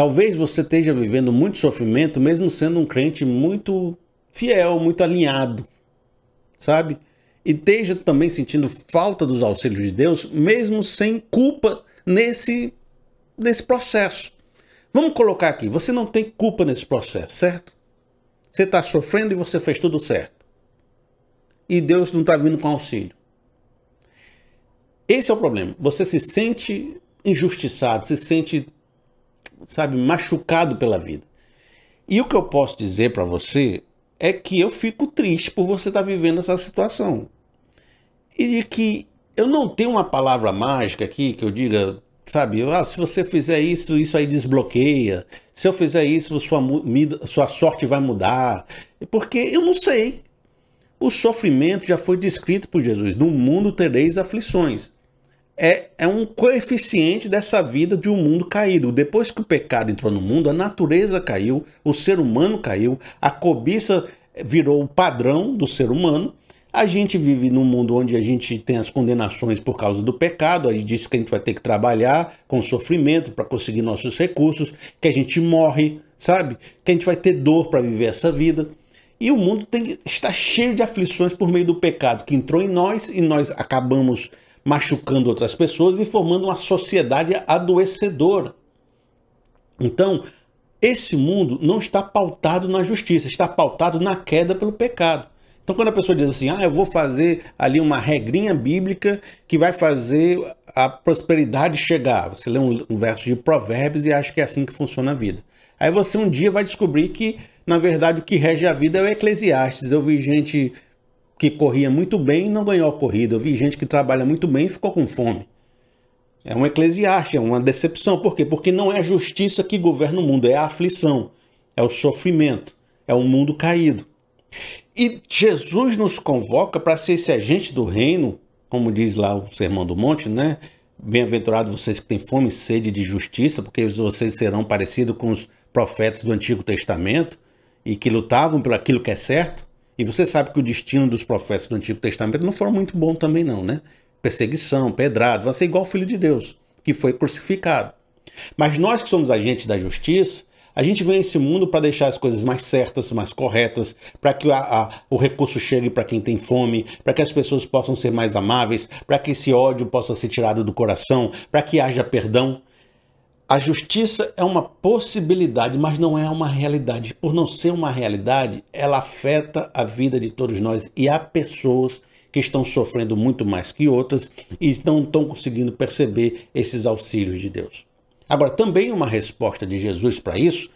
Talvez você esteja vivendo muito sofrimento, mesmo sendo um crente muito fiel, muito alinhado, sabe? E esteja também sentindo falta dos auxílios de Deus, mesmo sem culpa nesse, nesse processo. Vamos colocar aqui: você não tem culpa nesse processo, certo? Você está sofrendo e você fez tudo certo. E Deus não está vindo com auxílio. Esse é o problema. Você se sente injustiçado, se sente, sabe, machucado pela vida. E o que eu posso dizer para você é que eu fico triste por você estar tá vivendo essa situação. E de que eu não tenho uma palavra mágica aqui que eu diga, sabe, ah, se você fizer isso, isso aí desbloqueia. Se eu fizer isso, sua, sua sorte vai mudar. Porque eu não sei. O sofrimento já foi descrito por Jesus. No mundo tereis aflições. É, é um coeficiente dessa vida de um mundo caído. Depois que o pecado entrou no mundo, a natureza caiu, o ser humano caiu, a cobiça virou o padrão do ser humano a gente vive num mundo onde a gente tem as condenações por causa do pecado, a gente diz que a gente vai ter que trabalhar com sofrimento para conseguir nossos recursos, que a gente morre, sabe? Que a gente vai ter dor para viver essa vida. E o mundo tem, está cheio de aflições por meio do pecado que entrou em nós e nós acabamos machucando outras pessoas e formando uma sociedade adoecedora. Então, esse mundo não está pautado na justiça, está pautado na queda pelo pecado. Então, quando a pessoa diz assim, ah, eu vou fazer ali uma regrinha bíblica que vai fazer a prosperidade chegar. Você lê um, um verso de Provérbios e acha que é assim que funciona a vida. Aí você um dia vai descobrir que, na verdade, o que rege a vida é o Eclesiastes. Eu vi gente que corria muito bem e não ganhou a corrida. Eu vi gente que trabalha muito bem e ficou com fome. É um Eclesiastes, é uma decepção. Por quê? Porque não é a justiça que governa o mundo, é a aflição, é o sofrimento, é o mundo caído. E Jesus nos convoca para ser esse agente do reino, como diz lá o Sermão do Monte, né? Bem-aventurados vocês que têm fome e sede de justiça, porque vocês serão parecidos com os profetas do Antigo Testamento e que lutavam por aquilo que é certo. E você sabe que o destino dos profetas do Antigo Testamento não foram muito bom também não, né? Perseguição, pedrado, vai ser igual o Filho de Deus, que foi crucificado. Mas nós que somos agentes da justiça, a gente vem a esse mundo para deixar as coisas mais certas, mais corretas, para que a, a, o recurso chegue para quem tem fome, para que as pessoas possam ser mais amáveis, para que esse ódio possa ser tirado do coração, para que haja perdão. A justiça é uma possibilidade, mas não é uma realidade. Por não ser uma realidade, ela afeta a vida de todos nós e há pessoas que estão sofrendo muito mais que outras e não estão conseguindo perceber esses auxílios de Deus. Agora, também uma resposta de Jesus para isso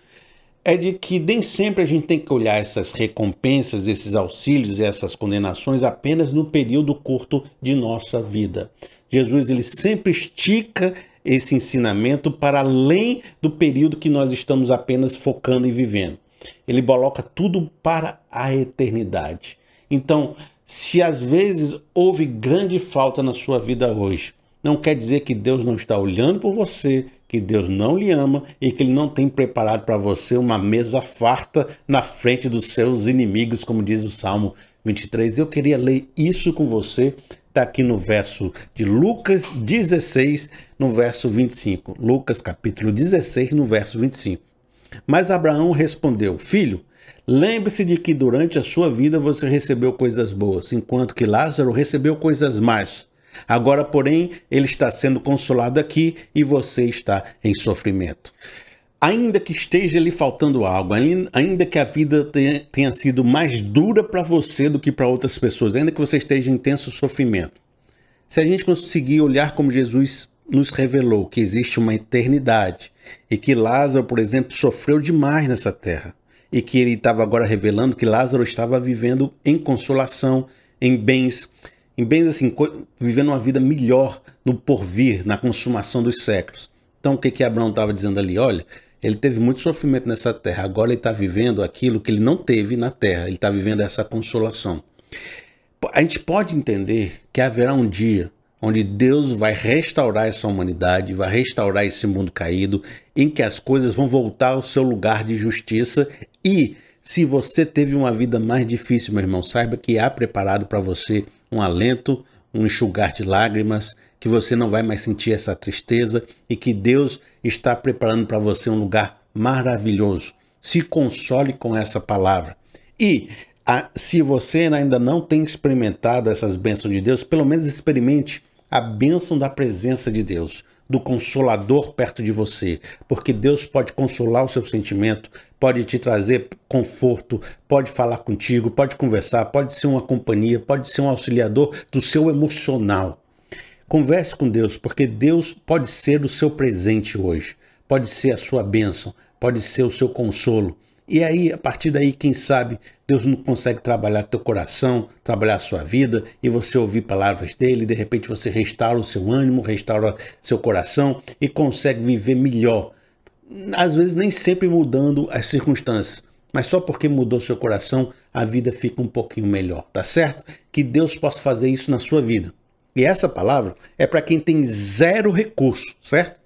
é de que nem sempre a gente tem que olhar essas recompensas, esses auxílios e essas condenações apenas no período curto de nossa vida. Jesus ele sempre estica esse ensinamento para além do período que nós estamos apenas focando e vivendo. Ele coloca tudo para a eternidade. Então, se às vezes houve grande falta na sua vida hoje, não quer dizer que Deus não está olhando por você, que Deus não lhe ama e que Ele não tem preparado para você uma mesa farta na frente dos seus inimigos, como diz o Salmo 23. Eu queria ler isso com você, está aqui no verso de Lucas 16, no verso 25. Lucas capítulo 16, no verso 25. Mas Abraão respondeu: Filho, lembre-se de que durante a sua vida você recebeu coisas boas, enquanto que Lázaro recebeu coisas más. Agora, porém, ele está sendo consolado aqui e você está em sofrimento. Ainda que esteja lhe faltando algo, ainda que a vida tenha, sido mais dura para você do que para outras pessoas, ainda que você esteja em intenso sofrimento, se a gente conseguir olhar como Jesus nos revelou que existe uma eternidade e que Lázaro, por exemplo, sofreu demais nessa terra e que ele estava agora revelando que Lázaro estava vivendo em consolação, em bens, em bens assim, vivendo uma vida melhor no porvir, na consumação dos séculos. Então o que que Abraão estava dizendo ali? Olha, ele teve muito sofrimento nessa terra, agora ele está vivendo aquilo que ele não teve na terra, ele está vivendo essa consolação. A gente pode entender que haverá um dia onde Deus vai restaurar essa humanidade, vai restaurar esse mundo caído, em que as coisas vão voltar ao seu lugar de justiça. E se você teve uma vida mais difícil, meu irmão, saiba que há preparado para você um alento, um enxugar de lágrimas, que você não vai mais sentir essa tristeza e que Deus está preparando para você um lugar maravilhoso. Se console com essa palavra. E a, se você ainda não tem experimentado essas bênçãos de Deus, pelo menos experimente a bênção da presença de Deus, do consolador perto de você, porque Deus pode consolar o seu sentimento, pode te trazer conforto, pode falar contigo, pode conversar, pode ser uma companhia, pode ser um auxiliador do seu emocional. Converse com Deus, porque Deus pode ser o seu presente hoje, pode ser a sua bênção, pode ser o seu consolo. E aí, a partir daí, quem sabe, Deus não consegue trabalhar teu coração, trabalhar a sua vida, e você ouvir palavras dele, de repente você restaura o seu ânimo, restaura seu coração e consegue viver melhor. Às vezes nem sempre mudando as circunstâncias, mas só porque mudou seu coração, a vida fica um pouquinho melhor, tá certo? Que Deus possa fazer isso na sua vida. E essa palavra é para quem tem zero recurso, certo?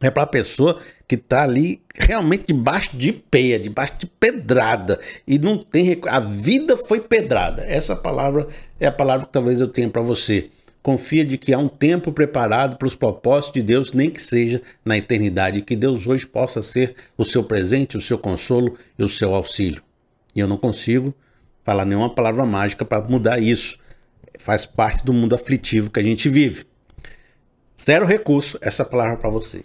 É para a pessoa que está ali realmente debaixo de peia, debaixo de pedrada. E não tem. A vida foi pedrada. Essa palavra é a palavra que talvez eu tenha para você. Confia de que há um tempo preparado para os propósitos de Deus, nem que seja na eternidade, que Deus hoje possa ser o seu presente, o seu consolo e o seu auxílio. E eu não consigo falar nenhuma palavra mágica para mudar isso. Faz parte do mundo aflitivo que a gente vive. Zero recurso, essa palavra para você.